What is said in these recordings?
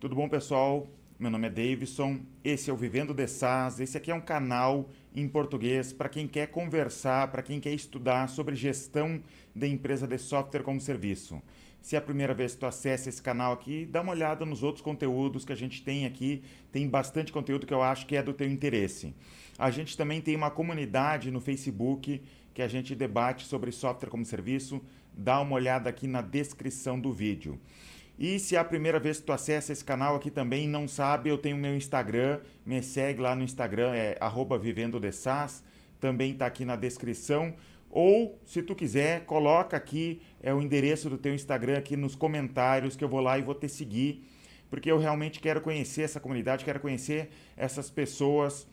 Tudo bom, pessoal? Meu nome é Davidson, esse é o Vivendo de SaaS. Esse aqui é um canal em português para quem quer conversar, para quem quer estudar sobre gestão de empresa de software como serviço. Se é a primeira vez que tu acessa esse canal aqui, dá uma olhada nos outros conteúdos que a gente tem aqui. Tem bastante conteúdo que eu acho que é do teu interesse. A gente também tem uma comunidade no Facebook que a gente debate sobre software como serviço. Dá uma olhada aqui na descrição do vídeo. E se é a primeira vez que tu acessa esse canal aqui também não sabe, eu tenho meu Instagram, me segue lá no Instagram, é arroba vivendo de SaaS, também está aqui na descrição. Ou, se tu quiser, coloca aqui é o endereço do teu Instagram aqui nos comentários que eu vou lá e vou te seguir, porque eu realmente quero conhecer essa comunidade, quero conhecer essas pessoas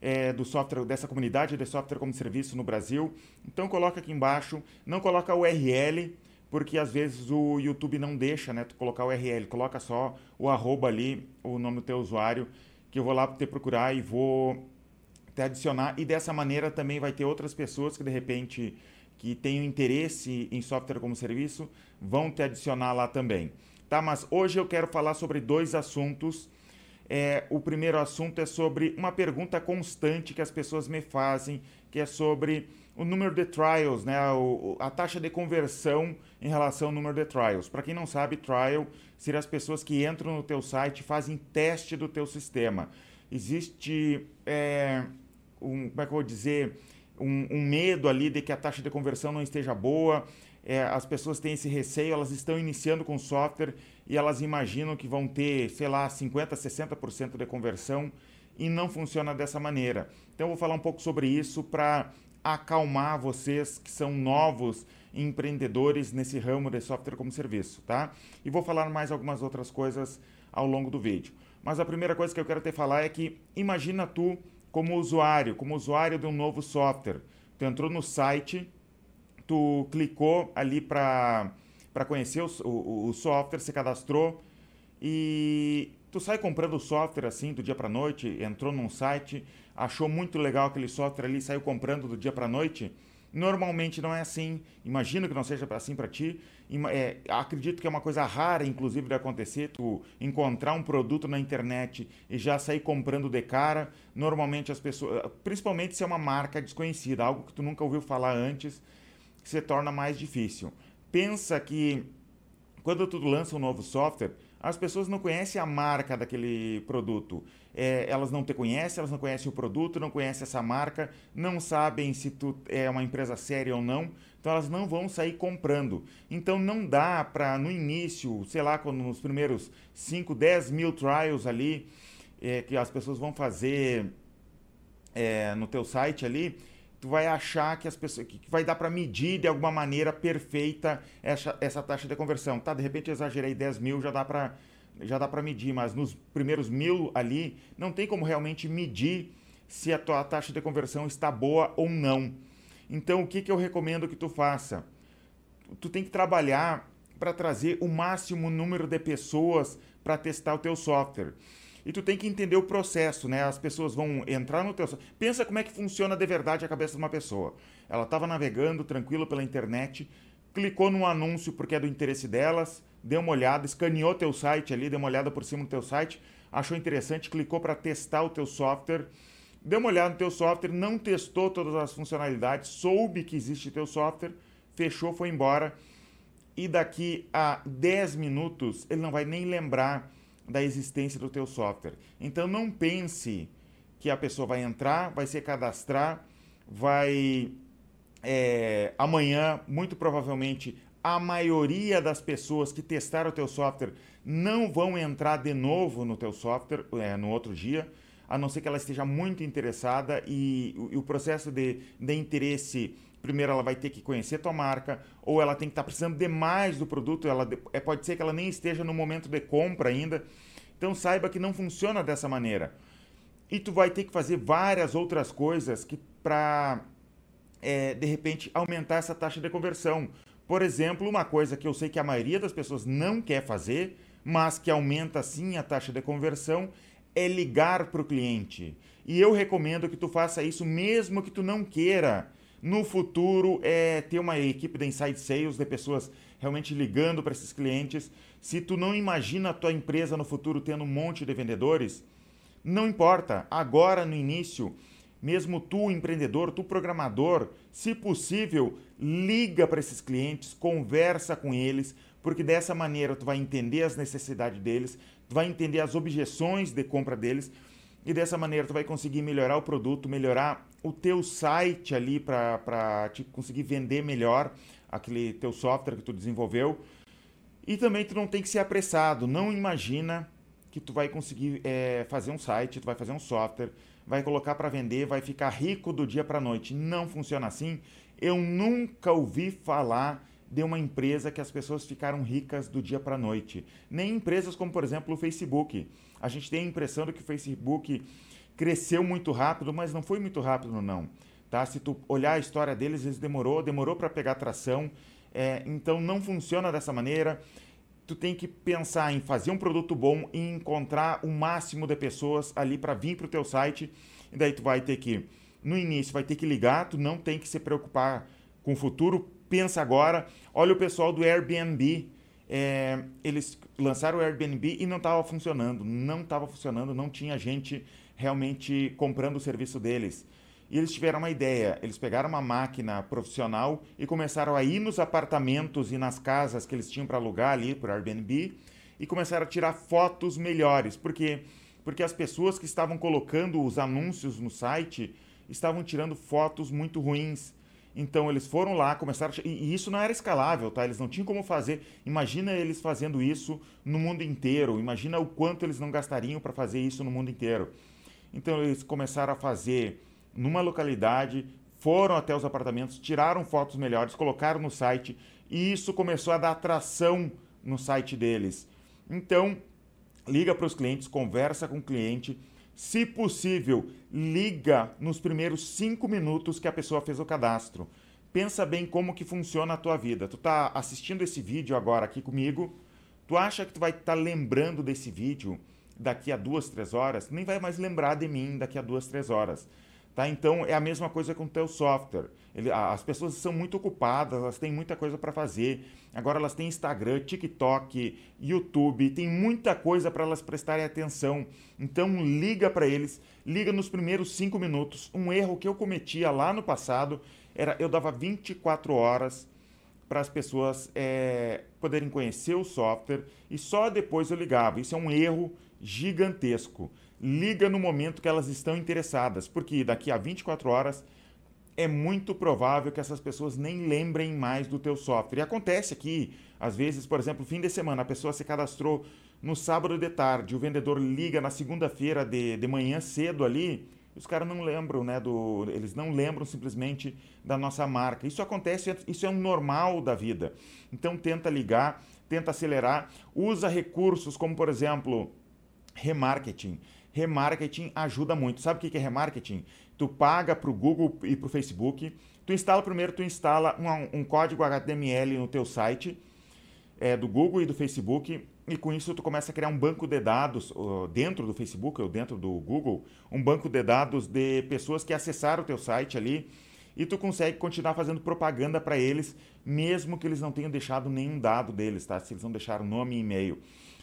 é, do software, dessa comunidade de software como serviço no Brasil. Então coloca aqui embaixo, não coloca o URL, porque às vezes o YouTube não deixa, né, tu colocar o URL, coloca só o arroba ali, o nome do teu usuário, que eu vou lá te procurar e vou te adicionar e dessa maneira também vai ter outras pessoas que de repente que tenham interesse em software como serviço vão te adicionar lá também. Tá, mas hoje eu quero falar sobre dois assuntos. É, o primeiro assunto é sobre uma pergunta constante que as pessoas me fazem, que é sobre o número de trials, né? O, a taxa de conversão em relação ao número de trials. Para quem não sabe, trial seria as pessoas que entram no teu site e fazem teste do teu sistema. Existe, é, um, como é que eu vou dizer, um, um, medo ali de que a taxa de conversão não esteja boa. É, as pessoas têm esse receio, elas estão iniciando com software e elas imaginam que vão ter, sei lá, 50%, 60% de conversão e não funciona dessa maneira. Então eu vou falar um pouco sobre isso para acalmar vocês que são novos empreendedores nesse ramo de software como serviço, tá? E vou falar mais algumas outras coisas ao longo do vídeo. Mas a primeira coisa que eu quero te falar é que imagina tu como usuário, como usuário de um novo software. Tu entrou no site, tu clicou ali para para conhecer o, o, o software, se cadastrou e Tu sai comprando software assim do dia para noite, entrou num site, achou muito legal aquele software ali, saiu comprando do dia para noite. Normalmente não é assim. Imagino que não seja assim para ti. É, acredito que é uma coisa rara, inclusive, de acontecer. Tu encontrar um produto na internet e já sair comprando de cara. Normalmente as pessoas, principalmente se é uma marca desconhecida, algo que tu nunca ouviu falar antes, se torna mais difícil. Pensa que quando tu lança um novo software, as pessoas não conhecem a marca daquele produto. É, elas não te conhecem, elas não conhecem o produto, não conhecem essa marca, não sabem se tu é uma empresa séria ou não, então elas não vão sair comprando. Então não dá para, no início, sei lá, quando nos primeiros 5, 10 mil trials ali, é, que as pessoas vão fazer é, no teu site ali, tu vai achar que as pessoas que vai dar para medir de alguma maneira perfeita essa, essa taxa de conversão. Tá, de repente exagerei 10 mil, já dá para já dá para medir, mas nos primeiros mil ali não tem como realmente medir se a tua taxa de conversão está boa ou não. Então o que, que eu recomendo que tu faça? Tu tem que trabalhar para trazer o máximo número de pessoas para testar o teu software. E tu tem que entender o processo, né? As pessoas vão entrar no teu... Pensa como é que funciona de verdade a cabeça de uma pessoa. Ela estava navegando tranquilo pela internet, clicou num anúncio porque é do interesse delas, deu uma olhada, escaneou teu site ali, deu uma olhada por cima do teu site, achou interessante, clicou para testar o teu software, deu uma olhada no teu software, não testou todas as funcionalidades, soube que existe teu software, fechou, foi embora. E daqui a 10 minutos ele não vai nem lembrar da existência do teu software. Então não pense que a pessoa vai entrar, vai se cadastrar, vai é, amanhã, muito provavelmente, a maioria das pessoas que testaram o teu software não vão entrar de novo no teu software é, no outro dia, a não ser que ela esteja muito interessada e, e o processo de, de interesse primeiro ela vai ter que conhecer tua marca, ou ela tem que estar tá precisando demais do produto, ela é, pode ser que ela nem esteja no momento de compra ainda. Então saiba que não funciona dessa maneira. E tu vai ter que fazer várias outras coisas que para é, de repente aumentar essa taxa de conversão. Por exemplo, uma coisa que eu sei que a maioria das pessoas não quer fazer, mas que aumenta sim a taxa de conversão, é ligar para o cliente. E eu recomendo que tu faça isso mesmo que tu não queira no futuro é ter uma equipe de inside sales, de pessoas realmente ligando para esses clientes. Se tu não imagina a tua empresa no futuro tendo um monte de vendedores, não importa. Agora no início, mesmo tu empreendedor, tu programador, se possível, liga para esses clientes, conversa com eles, porque dessa maneira tu vai entender as necessidades deles, tu vai entender as objeções de compra deles e dessa maneira tu vai conseguir melhorar o produto, melhorar o teu site ali para te conseguir vender melhor aquele teu software que tu desenvolveu. E também tu não tem que ser apressado, não imagina que tu vai conseguir é, fazer um site, tu vai fazer um software, vai colocar para vender, vai ficar rico do dia para noite. Não funciona assim. Eu nunca ouvi falar de uma empresa que as pessoas ficaram ricas do dia para noite. Nem empresas como, por exemplo, o Facebook. A gente tem a impressão de que o Facebook cresceu muito rápido, mas não foi muito rápido, não. Tá? Se tu olhar a história deles, eles demorou, demorou para pegar tração. É, então não funciona dessa maneira. Tu tem que pensar em fazer um produto bom e encontrar o máximo de pessoas ali para vir para o teu site. E daí tu vai ter que, no início, vai ter que ligar, tu não tem que se preocupar com o futuro, pensa agora. Olha o pessoal do Airbnb. É, eles lançaram o Airbnb e não estava funcionando. Não estava funcionando, não tinha gente realmente comprando o serviço deles. E eles tiveram uma ideia. Eles pegaram uma máquina profissional e começaram a ir nos apartamentos e nas casas que eles tinham para alugar ali por Airbnb e começaram a tirar fotos melhores. Por quê? Porque as pessoas que estavam colocando os anúncios no site estavam tirando fotos muito ruins. Então eles foram lá, começaram. A... E isso não era escalável, tá? Eles não tinham como fazer. Imagina eles fazendo isso no mundo inteiro. Imagina o quanto eles não gastariam para fazer isso no mundo inteiro. Então eles começaram a fazer numa localidade, foram até os apartamentos, tiraram fotos melhores, colocaram no site e isso começou a dar atração no site deles. Então, liga para os clientes, conversa com o cliente. Se possível, liga nos primeiros cinco minutos que a pessoa fez o cadastro. Pensa bem como que funciona a tua vida. Tu está assistindo esse vídeo agora aqui comigo. Tu acha que tu vai estar tá lembrando desse vídeo daqui a duas, três horas? Nem vai mais lembrar de mim daqui a duas, três horas. Tá? Então é a mesma coisa com o teu software. Ele, as pessoas são muito ocupadas, elas têm muita coisa para fazer. Agora elas têm Instagram, TikTok, YouTube, tem muita coisa para elas prestarem atenção. Então liga para eles, liga nos primeiros cinco minutos. Um erro que eu cometia lá no passado era eu dava 24 horas para as pessoas é, poderem conhecer o software e só depois eu ligava. Isso é um erro gigantesco liga no momento que elas estão interessadas, porque daqui a 24 horas é muito provável que essas pessoas nem lembrem mais do teu software. E acontece aqui, às vezes, por exemplo, fim de semana, a pessoa se cadastrou no sábado de tarde, o vendedor liga na segunda-feira de, de manhã cedo ali, os caras não lembram, né, do, eles não lembram simplesmente da nossa marca. Isso acontece, isso é um normal da vida. Então tenta ligar, tenta acelerar, usa recursos como, por exemplo, remarketing remarketing ajuda muito. Sabe o que é remarketing? Tu paga para o Google e para o Facebook. Tu instala primeiro, tu instala um, um, código HTML no teu site é, do Google e do Facebook e com isso tu começa a criar um banco de dados uh, dentro do Facebook ou dentro do Google, um banco de dados de pessoas que acessaram o teu site ali e tu consegue continuar fazendo propaganda para eles, mesmo que eles não tenham deixado nenhum dado deles, tá? Se eles não deixaram nome e e-mail.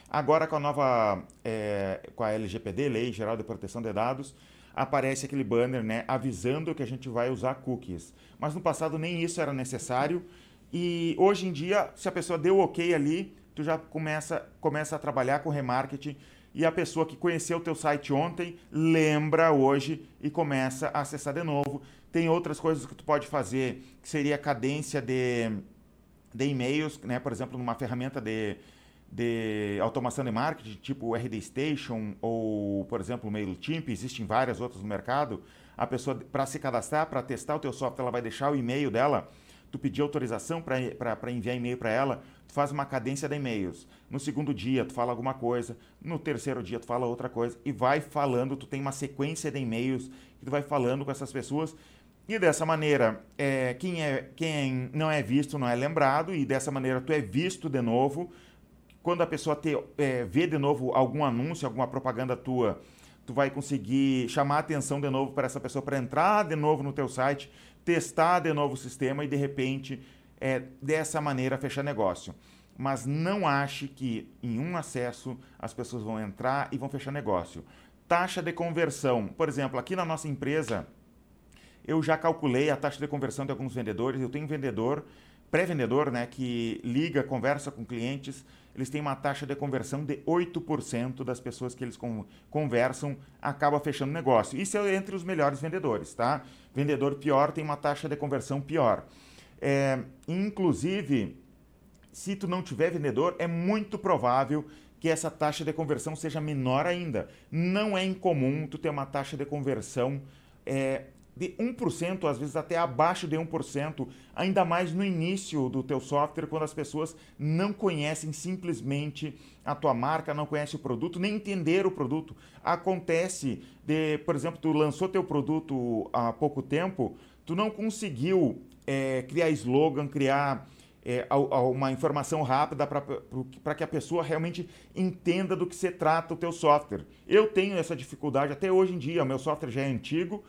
Agora com a nova, é, com a LGPD, Lei Geral de Proteção de Dados, aparece aquele banner, né, avisando que a gente vai usar cookies. Mas no passado nem isso era necessário e hoje em dia, se a pessoa deu ok ali, tu já começa, começa a trabalhar com remarketing e a pessoa que conheceu o teu site ontem lembra hoje e começa a acessar de novo. Tem outras coisas que tu pode fazer, que seria cadência de, de e-mails, né? por exemplo, numa ferramenta de de automação de marketing, tipo RD Station ou, por exemplo, o MailChimp, existem várias outras no mercado. A pessoa, para se cadastrar, para testar o teu software, ela vai deixar o e-mail dela, tu pedir autorização para enviar e-mail para ela, tu faz uma cadência de e-mails. No segundo dia, tu fala alguma coisa, no terceiro dia, tu fala outra coisa, e vai falando, tu tem uma sequência de e-mails que tu vai falando com essas pessoas, e dessa maneira, é, quem, é, quem não é visto não é lembrado, e dessa maneira tu é visto de novo, quando a pessoa te, é, vê de novo algum anúncio, alguma propaganda tua, tu vai conseguir chamar atenção de novo para essa pessoa para entrar de novo no teu site, testar de novo o sistema e de repente é, dessa maneira fechar negócio. Mas não ache que em um acesso as pessoas vão entrar e vão fechar negócio. Taxa de conversão. Por exemplo, aqui na nossa empresa, eu já calculei a taxa de conversão de alguns vendedores. Eu tenho um vendedor, pré-vendedor, né, que liga, conversa com clientes. Eles têm uma taxa de conversão de 8% das pessoas que eles conversam acaba fechando negócio. Isso é entre os melhores vendedores, tá? Vendedor pior tem uma taxa de conversão pior. É, inclusive, se tu não tiver vendedor, é muito provável que essa taxa de conversão seja menor ainda. Não é incomum tu ter uma taxa de conversão é, de 1%, às vezes até abaixo de 1%, ainda mais no início do teu software, quando as pessoas não conhecem simplesmente a tua marca, não conhecem o produto, nem entender o produto. Acontece de, por exemplo, tu lançou teu produto há pouco tempo, tu não conseguiu é, criar slogan, criar é, uma informação rápida para que a pessoa realmente entenda do que se trata o teu software. Eu tenho essa dificuldade até hoje em dia, meu software já é antigo,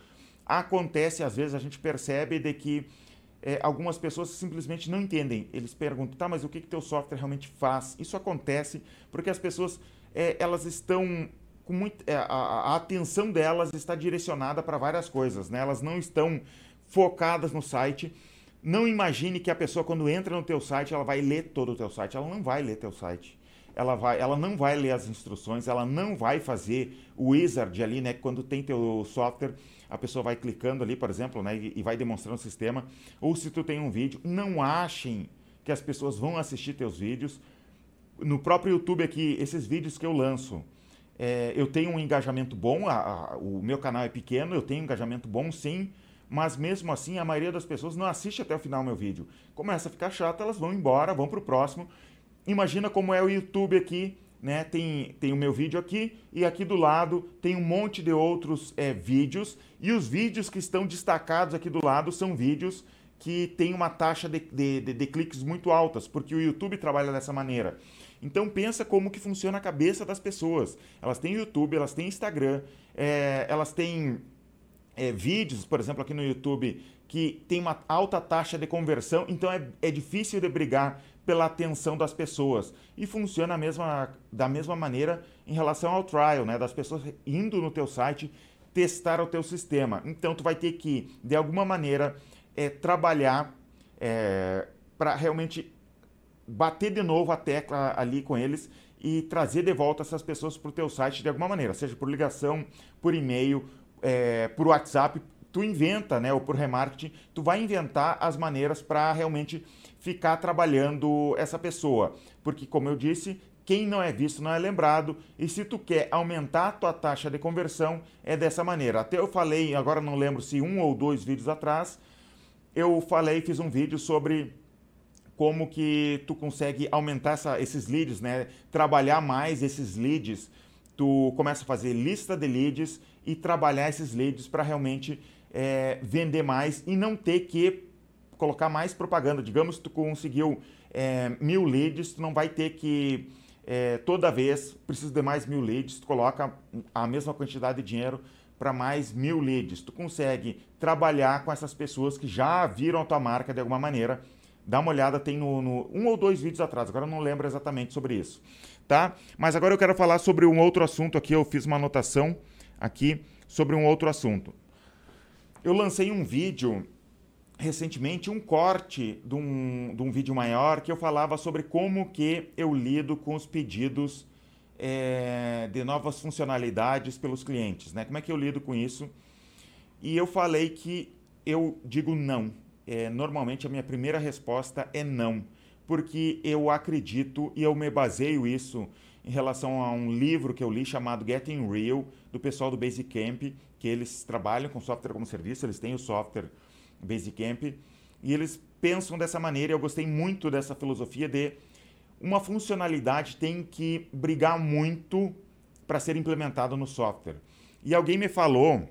acontece às vezes a gente percebe de que é, algumas pessoas simplesmente não entendem. Eles perguntam, tá, mas o que que teu software realmente faz? Isso acontece porque as pessoas é, elas estão com muito, é, a, a, atenção delas está direcionada para várias coisas, né? Elas não estão focadas no site. Não imagine que a pessoa quando entra no teu site ela vai ler todo o teu site. Ela não vai ler teu site. Ela, vai, ela não vai ler as instruções, ela não vai fazer o wizard ali, né? Quando tem teu software, a pessoa vai clicando ali, por exemplo, né, e, vai demonstrando o sistema. Ou se tu tem um vídeo, não achem que as pessoas vão assistir teus vídeos. No próprio YouTube aqui, esses vídeos que eu lanço, é, eu tenho um engajamento bom, a, a, o meu canal é pequeno, eu tenho um engajamento bom sim, mas mesmo assim a maioria das pessoas não assiste até o final meu vídeo. Começa a ficar chato, elas vão embora, vão para o próximo. Imagina como é o YouTube aqui, né? Tem, tem o meu vídeo aqui e aqui do lado tem um monte de outros é, vídeos. E os vídeos que estão destacados aqui do lado são vídeos que têm uma taxa de, de, de, de cliques muito altas, porque o YouTube trabalha dessa maneira. Então pensa como que funciona a cabeça das pessoas. Elas têm YouTube, elas têm Instagram, é, elas têm é, vídeos, por exemplo, aqui no YouTube, que tem uma alta taxa de conversão, então é, é difícil de brigar pela atenção das pessoas. E funciona mesma, da mesma maneira em relação ao trial, né? Das pessoas indo no teu site testar o teu sistema. Então tu vai ter que, de alguma maneira, é, trabalhar é, para realmente bater de novo a tecla ali com eles e trazer de volta essas pessoas para o teu site de alguma maneira, seja por ligação, por e-mail, é, por WhatsApp, tu inventa, né, ou por remarketing, tu vai inventar as maneiras para realmente ficar trabalhando essa pessoa. Porque, como eu disse, quem não é visto não é lembrado. E se tu quer aumentar a tua taxa de conversão, é dessa maneira. Até eu falei, agora não lembro se um ou dois vídeos atrás, eu falei, fiz um vídeo sobre como que tu consegue aumentar essa, esses leads, né? Trabalhar mais esses leads. Tu começa a fazer lista de leads e trabalhar esses leads para realmente é, vender mais e não ter que colocar mais propaganda. Digamos que tu conseguiu é, mil leads, tu não vai ter que é, toda vez precisa de mais mil leads, tu coloca a mesma quantidade de dinheiro para mais mil leads. Tu consegue trabalhar com essas pessoas que já viram a tua marca de alguma maneira. Dá uma olhada, tem no, no um ou dois vídeos atrás, agora eu não lembro exatamente sobre isso, tá? Mas agora eu quero falar sobre um outro assunto aqui, eu fiz uma anotação aqui sobre um outro assunto. Eu lancei um vídeo recentemente um corte de um, de um vídeo maior que eu falava sobre como que eu lido com os pedidos é, de novas funcionalidades pelos clientes, né? Como é que eu lido com isso? E eu falei que eu digo não. É, normalmente a minha primeira resposta é não, porque eu acredito e eu me baseio isso em relação a um livro que eu li chamado Getting Real, do pessoal do Basecamp, que eles trabalham com software como serviço, eles têm o software Basecamp, e eles pensam dessa maneira. Eu gostei muito dessa filosofia de uma funcionalidade tem que brigar muito para ser implementada no software. E alguém me falou,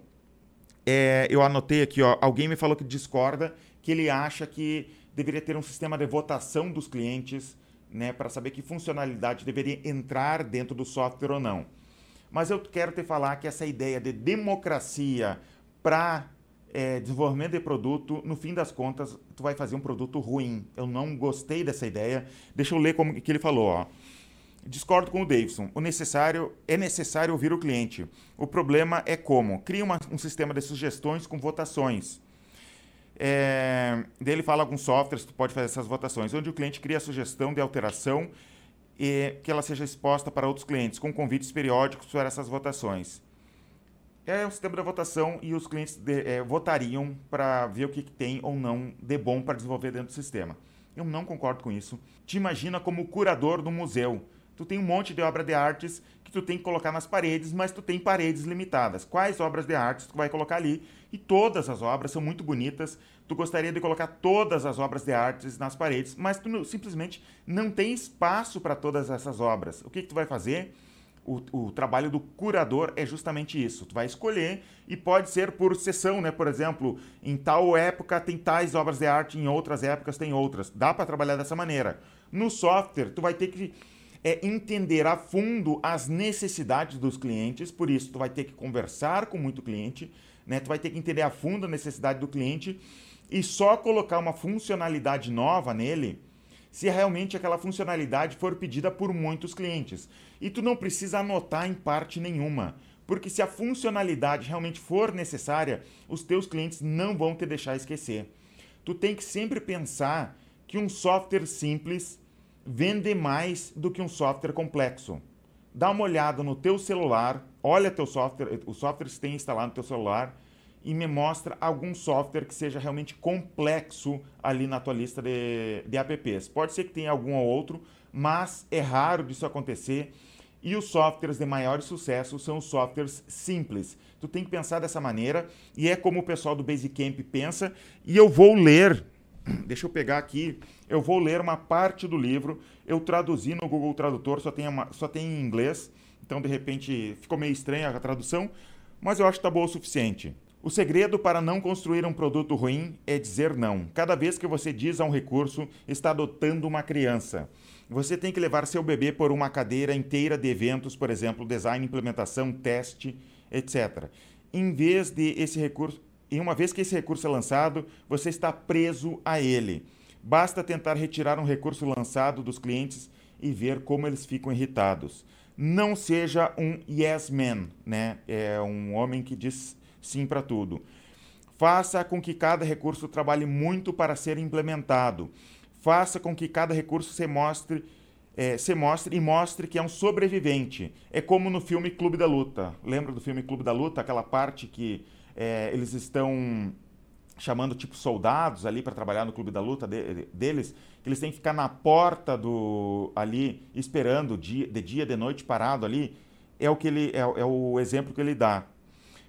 é, eu anotei aqui, ó, alguém me falou que discorda, que ele acha que deveria ter um sistema de votação dos clientes, né, para saber que funcionalidade deveria entrar dentro do software ou não. Mas eu quero te falar que essa ideia de democracia para é, desenvolvimento de produto, no fim das contas, tu vai fazer um produto ruim. Eu não gostei dessa ideia. Deixa eu ler como que ele falou, ó. Discordo com o Davidson. O necessário é necessário ouvir o cliente. O problema é como cria uma, um sistema de sugestões com votações. É, fala alguns softwares que pode fazer essas votações, onde o cliente cria a sugestão de alteração e que ela seja exposta para outros clientes, com convites periódicos para essas votações. É o sistema da votação e os clientes de, é, votariam para ver o que, que tem ou não de bom para desenvolver dentro do sistema. Eu não concordo com isso. Te imagina como curador do museu tu tem um monte de obra de artes que tu tem que colocar nas paredes, mas tu tem paredes limitadas. Quais obras de artes tu vai colocar ali? E todas as obras são muito bonitas. Tu gostaria de colocar todas as obras de artes nas paredes, mas tu simplesmente não tem espaço para todas essas obras. O que, que tu vai fazer? O, o, trabalho do curador é justamente isso. Tu vai escolher e pode ser por sessão, né? Por exemplo, em tal época tem tais obras de arte, em outras épocas tem outras. Dá para trabalhar dessa maneira. No software, tu vai ter que é entender a fundo as necessidades dos clientes, por isso tu vai ter que conversar com muito cliente, né? Tu vai ter que entender a fundo a necessidade do cliente e só colocar uma funcionalidade nova nele se realmente aquela funcionalidade for pedida por muitos clientes. E tu não precisa anotar em parte nenhuma, porque se a funcionalidade realmente for necessária, os teus clientes não vão te deixar esquecer. Tu tem que sempre pensar que um software simples vende mais do que um software complexo. Dá uma olhada no teu celular, olha teu software, o software que tem instalado no teu celular e me mostra algum software que seja realmente complexo ali na tua lista de, de apps. Pode ser que tenha algum ou outro, mas é raro disso acontecer. E os softwares de maior sucesso são os softwares simples. Tu tem que pensar dessa maneira e é como o pessoal do Basecamp pensa. E eu vou ler Deixa eu pegar aqui, eu vou ler uma parte do livro. Eu traduzi no Google Tradutor, só tem, uma, só tem em inglês, então de repente ficou meio estranha a tradução, mas eu acho que está boa o suficiente. O segredo para não construir um produto ruim é dizer não. Cada vez que você diz a um recurso, está adotando uma criança. Você tem que levar seu bebê por uma cadeira inteira de eventos, por exemplo, design, implementação, teste, etc. Em vez de esse recurso, e uma vez que esse recurso é lançado, você está preso a ele. Basta tentar retirar um recurso lançado dos clientes e ver como eles ficam irritados. Não seja um yes man, né? É um homem que diz sim para tudo. Faça com que cada recurso trabalhe muito para ser implementado. Faça com que cada recurso se mostre, é, se mostre e mostre que é um sobrevivente. É como no filme Clube da Luta. Lembra do filme Clube da Luta? Aquela parte que é, eles estão chamando tipo soldados ali para trabalhar no clube da luta de, deles, que eles têm que ficar na porta do ali esperando de dia de noite parado ali, é o que ele é, é o exemplo que ele dá.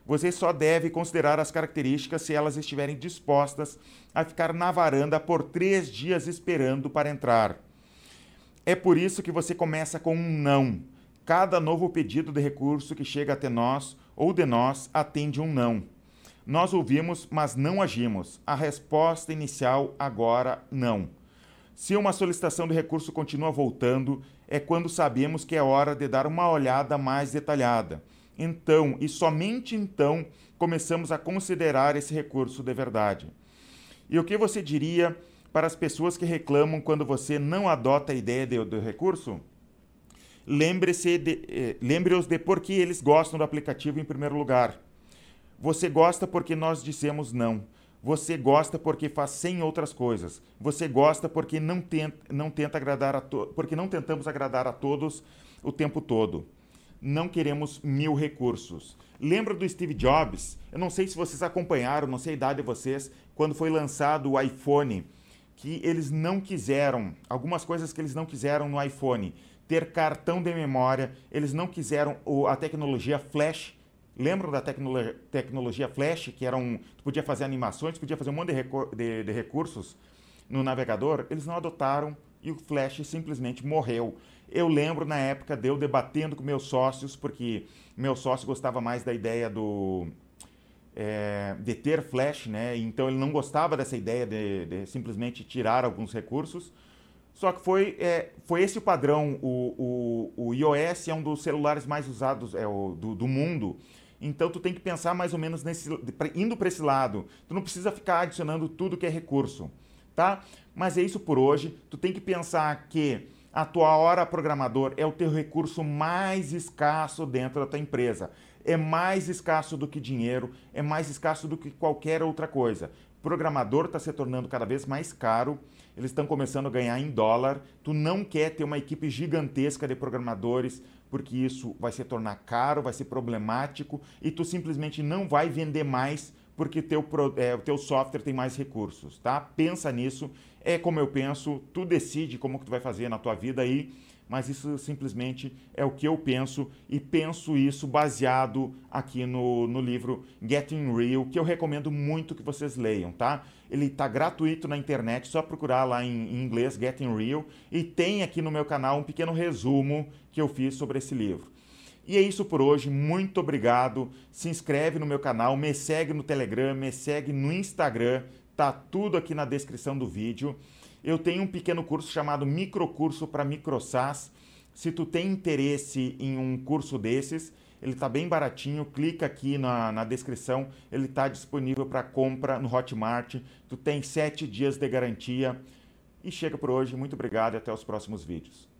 Você só deve considerar as características se elas estiverem dispostas a ficar na varanda por três dias esperando para entrar. É por isso que você começa com um não. Cada novo pedido de recurso que chega até nós ou de nós atende um não. Nós ouvimos, mas não agimos. A resposta inicial agora não. Se uma solicitação de recurso continua voltando, é quando sabemos que é hora de dar uma olhada mais detalhada. Então, e somente então, começamos a considerar esse recurso de verdade. E o que você diria para as pessoas que reclamam quando você não adota a ideia do, do recurso? Lembre-se de, eh, lembre-os de por que eles gostam do aplicativo em primeiro lugar. Você gosta porque nós dissemos não. Você gosta porque faz 100 outras coisas. Você gosta porque não tenta, não tenta agradar a to porque não tentamos agradar a todos o tempo todo. Não queremos mil recursos. Lembra do Steve Jobs? Eu não sei se vocês acompanharam, não sei a idade de vocês, quando foi lançado o iPhone, que eles não quiseram, algumas coisas que eles não quiseram no iPhone, ter cartão de memória, eles não quiseram a tecnologia flash Lembram da tecnologia, Flash, que era um, tu podia fazer animações, podia fazer um monte de, de, de recursos no navegador? Eles não adotaram e o Flash simplesmente morreu. Eu lembro na época de eu debatendo com meus sócios, porque meu sócio gostava mais da ideia do é, de ter Flash, né? Então ele não gostava dessa ideia de, de simplesmente tirar alguns recursos. Só que foi, é, foi esse o padrão. O, o, o iOS é um dos celulares mais usados é, o, do, do mundo Então tu tem que pensar mais ou menos nesse indo para esse lado. Tu não precisa ficar adicionando tudo que é recurso, tá? Mas é isso por hoje. Tu tem que pensar que a tua hora programador é o teu recurso mais escasso dentro da tua empresa. É mais escasso do que dinheiro, é mais escasso do que qualquer outra coisa. Programador está se tornando cada vez mais caro, eles estão começando a ganhar em dólar. Tu não quer ter uma equipe gigantesca de programadores porque isso vai se tornar caro, vai ser problemático e tu simplesmente não vai vender mais porque teu, é, o teu software tem mais recursos, tá? Pensa nisso, é como eu penso, tu decide como que tu vai fazer na tua vida aí, mas isso simplesmente é o que eu penso e penso isso baseado aqui no, no livro Getting Real, que eu recomendo muito que vocês leiam, tá? Ele está gratuito na internet, só procurar lá em, em inglês Getting Real e tem aqui no meu canal um pequeno resumo que eu fiz sobre esse livro. E é isso por hoje, muito obrigado. Se inscreve no meu canal, me segue no Telegram, me segue no Instagram, tá tudo aqui na descrição do vídeo. Eu tenho um pequeno curso chamado Microcurso para MicroSAS. Se tu tem interesse em um curso desses, ele está bem baratinho, clica aqui na, na descrição, ele está disponível para compra no Hotmart. Tu tem sete dias de garantia. E chega por hoje, muito obrigado e até os próximos vídeos.